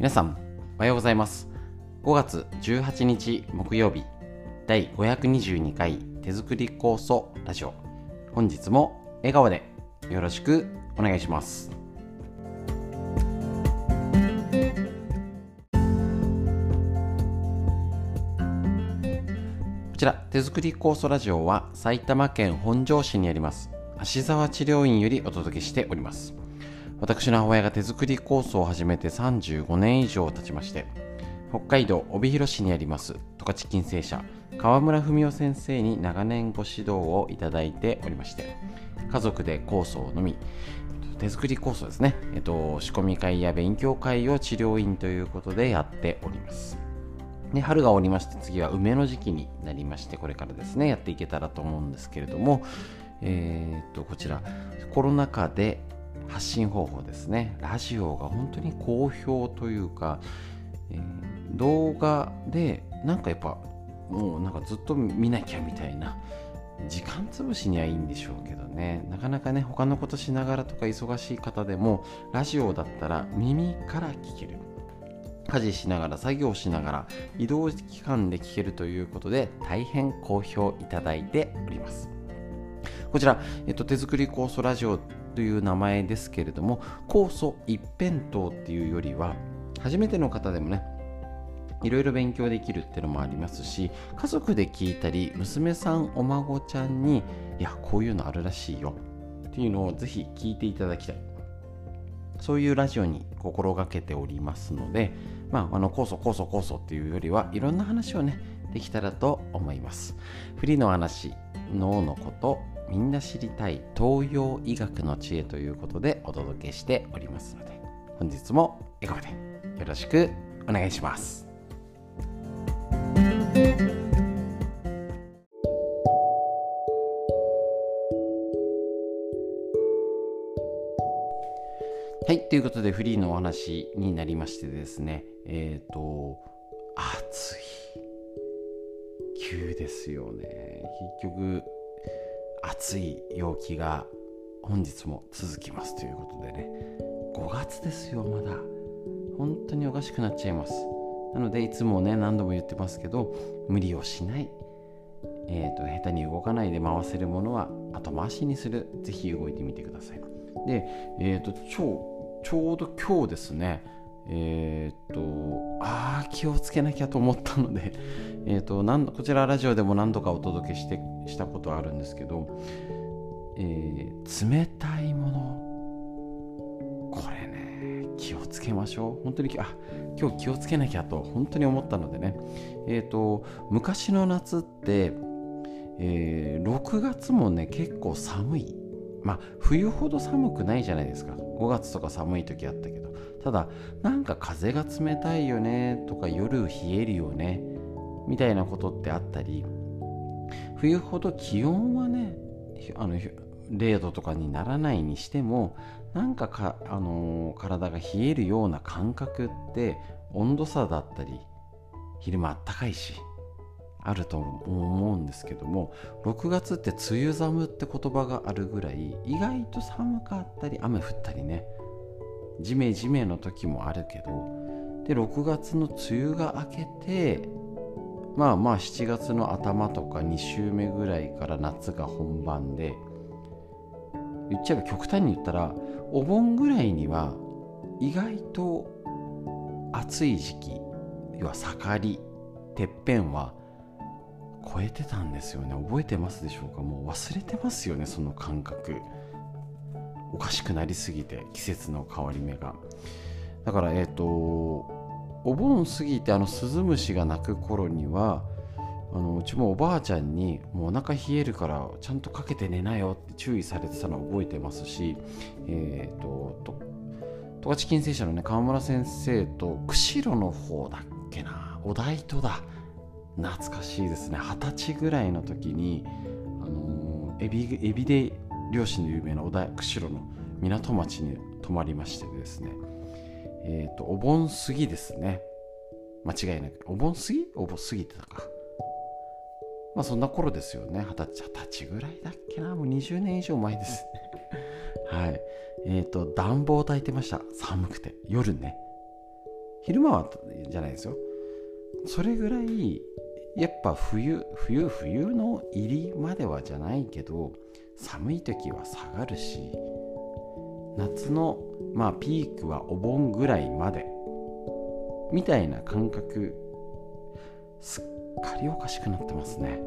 皆さんおはようございます。5月18日木曜日第522回手作り酵素ラジオ。本日も笑顔でよろしくお願いします。こちら手作り酵素ラジオは埼玉県本庄市にあります芦沢治療院よりお届けしております。私の母親が手作り酵素を始めて35年以上経ちまして北海道帯広市にあります十勝金星社川村文夫先生に長年ご指導をいただいておりまして家族で酵素を飲み手作り酵素ですね、えっと、仕込み会や勉強会を治療院ということでやっております。で春がおりまして次は梅の時期になりましてこれからですねやっていけたらと思うんですけれどもえー、っとこちらコロナ禍で発信方法ですね。ラジオが本当に好評というか、えー、動画でなんかやっぱもうなんかずっと見なきゃみたいな時間潰しにはいいんでしょうけどね。なかなかね他のことしながらとか忙しい方でもラジオだったら耳から聞ける。家事しながら作業しながら移動期間で聞けるということで大変好評いただいております。こちら、えっと、手作り酵素ラジオという名前ですけれども酵素一辺倒っていうよりは初めての方でもねいろいろ勉強できるっていうのもありますし家族で聞いたり娘さんお孫ちゃんにいやこういうのあるらしいよっていうのをぜひ聞いていただきたい。そういうラジオに心がけておりますのでまああの酵素酵素酵素っていうよりはいろんな話をねできたらと思います。フリーの話脳のことみんな知りたい東洋医学の知恵ということでお届けしておりますので本日も笑顔でよろしくお願いしますはい、ということでフリーのお話になりましてですね、えっ、ー、と、暑い。急ですよね。結局、暑い陽気が本日も続きますということでね、5月ですよ、まだ。本当におかしくなっちゃいます。なので、いつもね、何度も言ってますけど、無理をしない。えーと、下手に動かないで回せるものは後回しにする。ぜひ動いてみてください。で、えーと、超ちょうど今日ですね、えー、っと、あ、気をつけなきゃと思ったので、え、っとこちらラジオでも何度かお届けしてしたことあるんですけど、えー、冷たいもの、これね、気をつけましょう。本当に、あ今日気をつけなきゃと本当に思ったのでね、えー、と、昔の夏って、えー、6月もね、結構寒い。まあ、冬ほど寒くないじゃないですか。5月とか寒い時あったけどただなんか風が冷たいよねとか夜冷えるよねみたいなことってあったり冬ほど気温はねあの0度とかにならないにしてもなんかか、あのー、体が冷えるような感覚って温度差だったり昼間あったかいしあると思うんですけども6月って梅雨寒って言葉があるぐらい意外と寒かったり雨降ったりねジメジメの時もあるけどで6月の梅雨が明けてまあまあ7月の頭とか2週目ぐらいから夏が本番で言っちゃえば極端に言ったらお盆ぐらいには意外と暑い時期要は盛りてっぺんは超えてたんですよね。覚えてますでしょうか？もう忘れてますよねその感覚。おかしくなりすぎて季節の変わり目が。だからえっ、ー、とお盆過ぎてあのスズムシが鳴く頃にはあのうちもおばあちゃんにもうお腹冷えるからちゃんとかけて寝なよって注意されてたのを覚えてますしえっ、ー、と十勝金星社のね川村先生と釧路の方だっけなお台とだ。懐かしいですね。二十歳ぐらいの時に、あのー、エビエビで漁師の有名な小田釧路の港町に泊まりましてですね。えっ、ー、とお盆過ぎですね。間違いなく。お盆過ぎ？お盆過ぎてたか。まあそんな頃ですよね。二十歳二十歳ぐらいだっけな。もう20年以上前です。ね はい。えっ、ー、と暖房を焚いてました。寒くて。夜ね。昼間はじゃないですよ。それぐらいやっぱ冬冬冬の入りまではじゃないけど寒い時は下がるし夏のまあピークはお盆ぐらいまでみたいな感覚すっかりおかしくなってますね。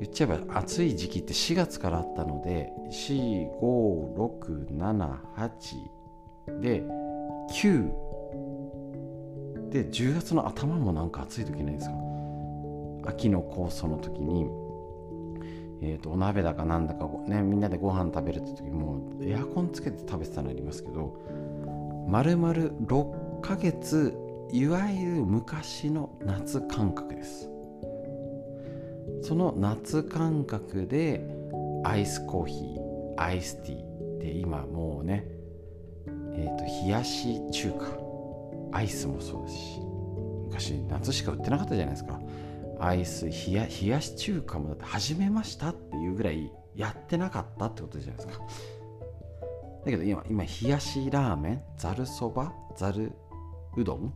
言っちゃえば暑い時期って4月からあったので45678で9で10月の頭もなんか暑い時ないですか？秋の酵素の時に。えーと、お鍋だかなんだか、ね、みんなでご飯食べるって時もエアコンつけて食べてたのありますけど丸々6ヶ月いわゆる昔の夏感覚です。その夏感覚でアイスコーヒーアイスティーで今もうねえーと、冷やし中華アイスもそうですし昔夏しか売ってなかったじゃないですか。アイス冷や冷やし中華もだって始めましたっていうぐらいやってなかったってことじゃないですか。だけど今今冷やしラーメンざるそばざるうどん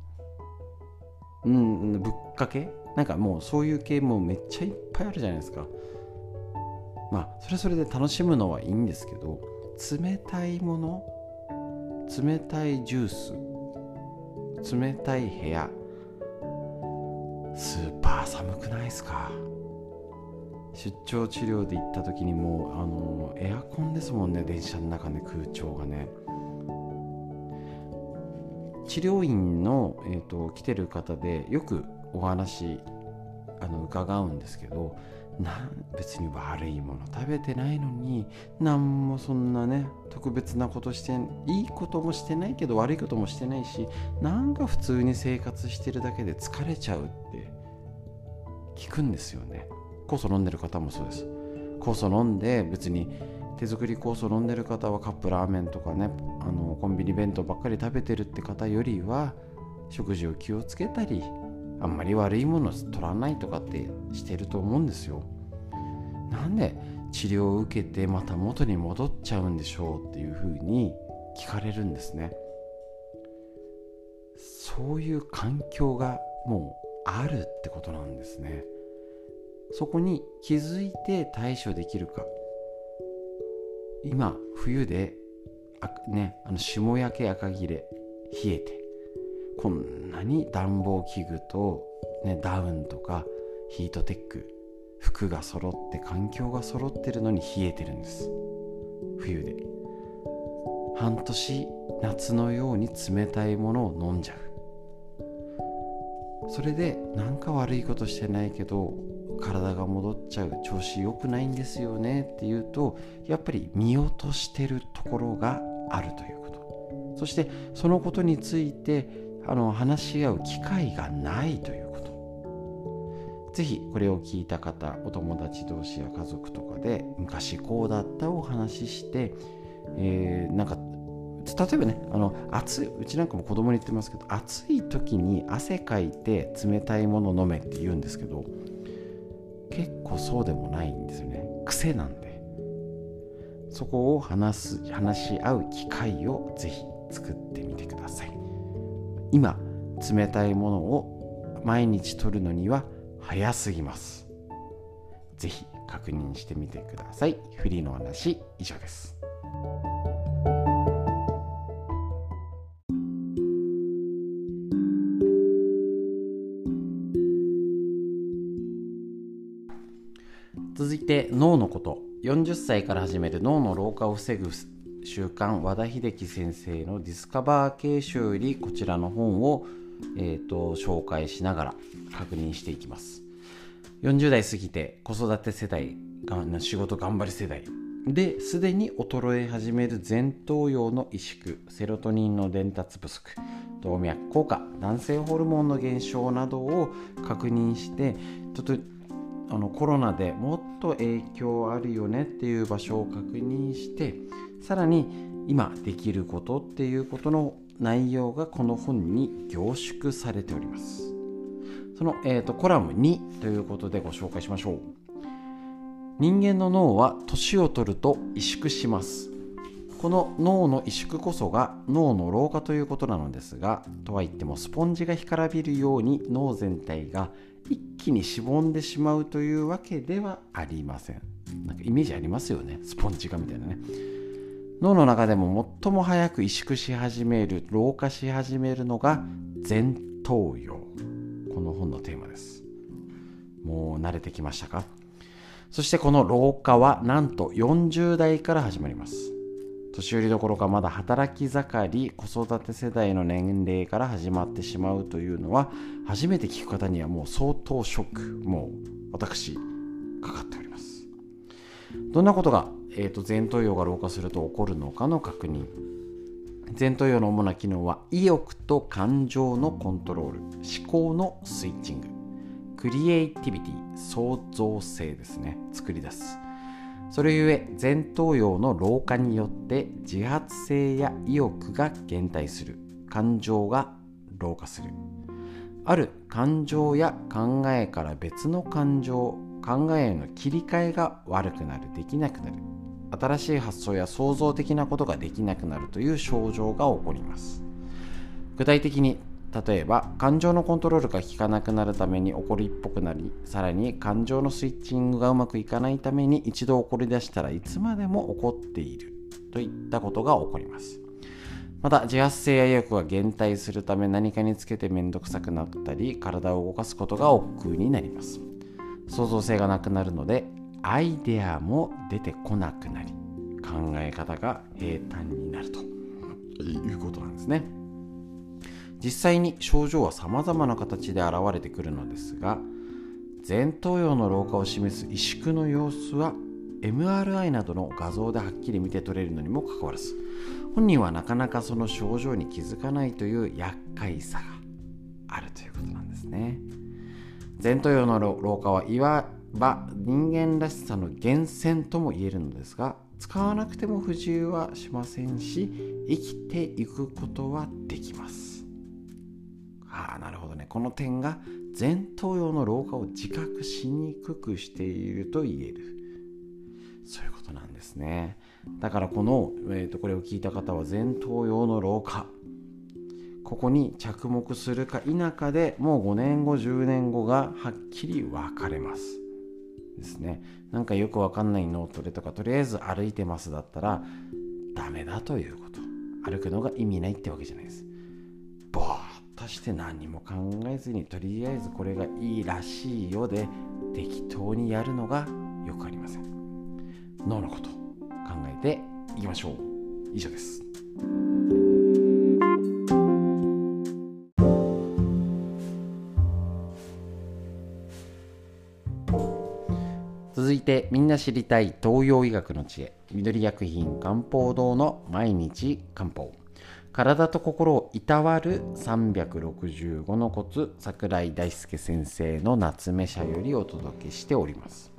うんぶっかけ？なんかもうそういう系もめっちゃいっぱいあるじゃないですか。まあそれそれで楽しむのはいいんですけど冷たいもの冷たいジュース冷たい部屋スーパー寒くないですか？出張治療で行った時にもうあのエアコンですもんね電車の中で空調がね。治療院の、えーと、来てる方でよくお話あの伺うんですけどな別に悪いもの食べてないのに何もそんなね特別なことしていいこともしてないけど悪いこともしてないしなんか普通に生活してるだけで疲れちゃうって聞くんですよね。酵素飲んでる方もそうです。酵素飲んで別に手作り酵素飲んでる方はカップラーメンとかねあのコンビニ弁当ばっかり食べてるって方よりは食事を気をつけたりあんまり悪いもの取らないとかってしてると思うんですよ。なんで治療を受けてまた元に戻っちゃうんでしょうっていうふうに聞かれるんですね。そういう環境がもうあるってことなんですね。そこに気づいて対処できるか。今冬であねあの霜焼け赤切れ冷えて。こんなに暖房器具と、ね、ダウンとかヒートテック服が揃って環境が揃ってるのに冷えてるんです。冬で。半年夏のように冷たいものを飲んじゃう。それでなんか悪いことしてないけど体が戻っちゃう調子良くないんですよねっていうとやっぱり見落としてるところがあるということ。そしてそのことについてあの話し合う機会がないというぜひこれを聞いた方お友達同士や家族とかで昔こうだったお話しして、えー、なんか例えばねあの暑いうちなんかも子供に言ってますけど暑い時に汗かいて冷たいもの飲めって言うんですけど結構そうでもないんですよね。癖なんで。そこを話す話し合う機会をぜひ作ってみてください。今冷たいものを毎日取るのには早すぎます。ぜひ確認してみてください。フリーの話以上です。続いて脳のこと。40歳から始める脳の老化を防ぐ習慣和田秀樹先生のディスカバー形式よりこちらの本をえーと、紹介しながら確認していきます。40代過ぎて子育て世代仕事頑張り世代。ですでに衰え始める前頭葉の萎縮。セロトニンの伝達不足。動脈硬化。男性ホルモンの減少などを確認してちょっとあのコロナでもっと影響あるよねっていう場所を確認してさらに今できることっていうことの内容がこの本に凝縮されております。その、えーと、コラム2ということでご紹介しましょう。人間の脳は年を取ると萎縮します。この脳の萎縮こそが脳の老化ということなのですがとは言ってもスポンジが干からびるように脳全体が一気にしぼんでしまうというわけではありません。なんかイメージありますよね。スポンジがみたいなね。脳の中でも最も早く萎縮し始める老化し始めるのが前頭葉。この本のテーマです。もう慣れてきましたか？そしてこの老化はなんと40代から始まります。年寄りどころかまだ働き盛り子育て世代の年齢から始まってしまうというのは初めて聞く方にはもう相当ショックもう私かかっております。どんなことが、えーと、前頭葉が老化すると起こるのかの確認。前頭葉の主な機能は意欲と感情のコントロール思考のスイッチング。クリエイティビティ創造性ですね。作り出す。それゆえ前頭葉の老化によって自発性や意欲が減退する。感情が老化する。ある感情や考えから別の感情考えへの切り替えが悪くなる。できなくなる。新しい発想や創造的なことができなくなるという症状が起こります。具体的に例えば感情のコントロールが効かなくなるために怒りっぽくなりさらに感情のスイッチングがうまくいかないために一度怒り出したらいつまでも怒っているといったことが起こります。また自発性や意欲が減退するため何かにつけて面倒くさくなったり体を動かすことが億劫になります。創造性がなくなるのでアイデアも出てこなくなり考え方が平坦になると。いうことなんですね。実際に症状は様々な形で現れてくるのですが前頭葉の老化を示す萎縮の様子は MRI などの画像ではっきり見て取れるのにもかかわらず本人はなかなかその症状に気づかないという厄介さがあるということなんですね。前頭葉の老化はいわば人間らしさの源泉とも言えるのですが使わなくても不自由はしませんし生きていくことはできます。ああなるほどね。この点が前頭葉の老化を自覚しにくくしていると言える。そういうことなんですね。だからこの、えーと、これを聞いた方は前頭葉の老化。ここに着目するか否かでもう5年後10年後がはっきり分かれます。ですね。なんかよくわかんない脳トレとかとりあえず歩いてますだったらダメだということ。歩くのが意味ないってわけじゃないです。ボーっとして何も考えずにとりあえずこれがいいらしいよで適当にやるのがよくありません。脳のこと考えていきましょう。以上です。てみんな知りたい東洋医学の知恵緑薬品漢方堂の毎日漢方。体と心をいたわる365のコツ桜井大輔先生の夏目社よりお届けしております。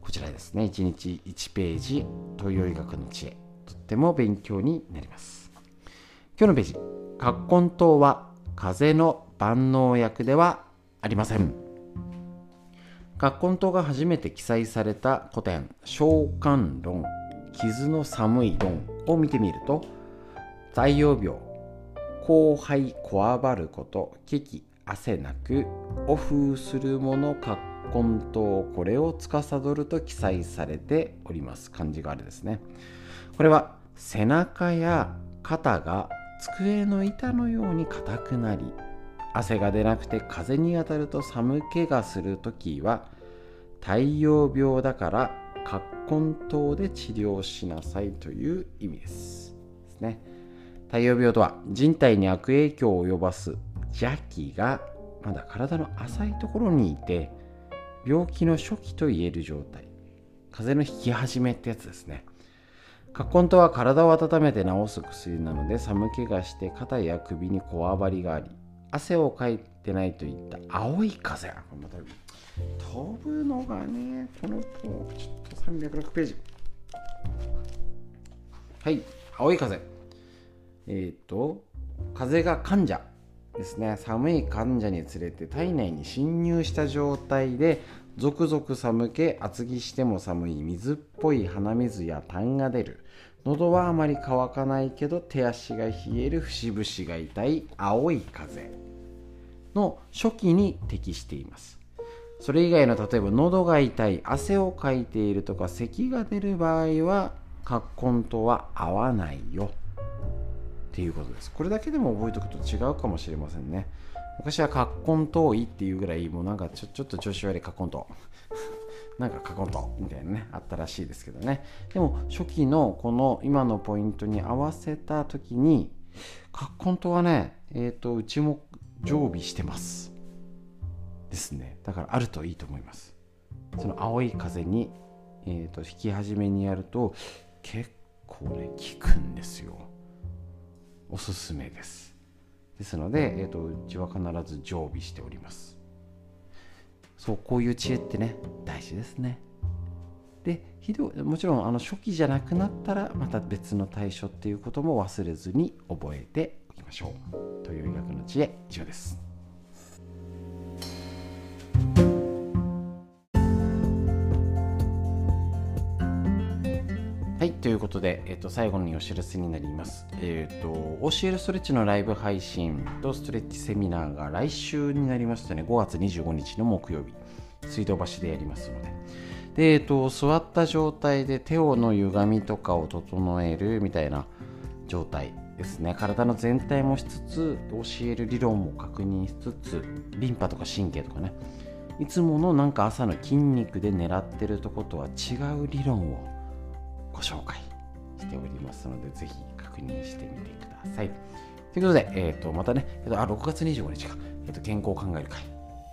こちらですね1日1ページ東洋医学の知恵。とっても勉強になります。今日のページ葛根湯は風邪の万能薬ではありません。葛根湯が初めて記載された古典「召喚論傷の寒い論」を見てみると太陽病後輩こわばること危機汗なくオフするもの葛根とこれを司ると記載されております。漢字があれですね。これは背中や肩が机の板のように硬くなり汗が出なくて風に当たると寒気がするときは太陽病だから葛根湯で治療しなさいという意味です。ですね。太陽病とは人体に悪影響を及ばす邪気がまだ体の浅いところにいて病気の初期と言える状態。風邪の引き始めってやつですね。葛根とは体を温めて治す薬なので寒気がして肩や首にこわばりがあり汗をかいてないといった青い風。また飛ぶのがねこのちょっと306ページ。はい青い風。えっ、ー、と風が患者ですね。寒い患者につれて体内に侵入した状態でゾクゾク寒気厚着しても寒い水っぽい鼻水や痰が出る喉はあまり乾かないけど手足が冷える節々が痛い青い風の初期に適しています。それ以外の例えば喉が痛い汗をかいているとか咳が出る場合は葛根とは合わないよ。っていうことです。これだけでも覚えておくと違うかもしれませんね。昔は葛根遠いっていうぐらいもうなんかちょちょっと調子悪い葛根と。なんかカコンとみたいなねあったらしいですけどね。でも初期のこの今のポイントに合わせた時に葛根とはねえっ、ー、とうちも常備してますですね。だからあるといいと思います。その青い風に、えーと、引き始めにやると結構ね効くんですよ。おすすめです。ですので、えーと、とうちは必ず常備しております。そうこういう知恵ってね大事ですね。でひどもちろんあの初期じゃなくなったらまた別の対処っていうことも忘れずに覚えておきましょう。という医学の知恵以上です。ということで、えー、と最後にお知らせになります。えっ、と、教えるストレッチのライブ配信とストレッチセミナーが来週になりましたね、5月25日の木曜日、水道橋でやりますので。で、えっ、と、座った状態で手をの歪みとかを整えるみたいな状態ですね。体の全体もしつつ、教える理論も確認しつつ、リンパとか神経とかね、いつものなんか朝の筋肉で狙ってるとことは違う理論をご紹介しておりますので、ぜひ確認してみてください。ということで、えー、とまたね、えー、とあ6月25日か、えー、と健康を考える会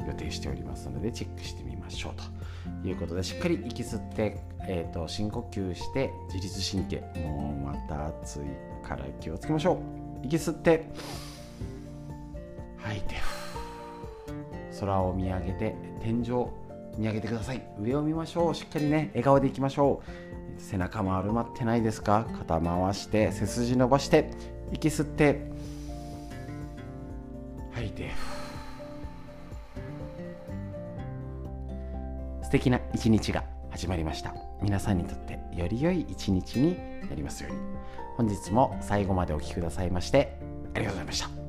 予定しておりますので、チェックしてみましょうということで、しっかり息吸って、えー、と深呼吸して、自律神経、もうまた暑いから気をつけましょう。息吸って、吐いて、空を見上げて、天井見上げてください。上を見ましょう。しっかりね、笑顔でいきましょう。背中丸まってないですか？肩回して背筋伸ばして息吸って吐いて素敵な一日が始まりました皆さんにとってより良い一日になりますように本日も最後までお聴きくださいましてありがとうございました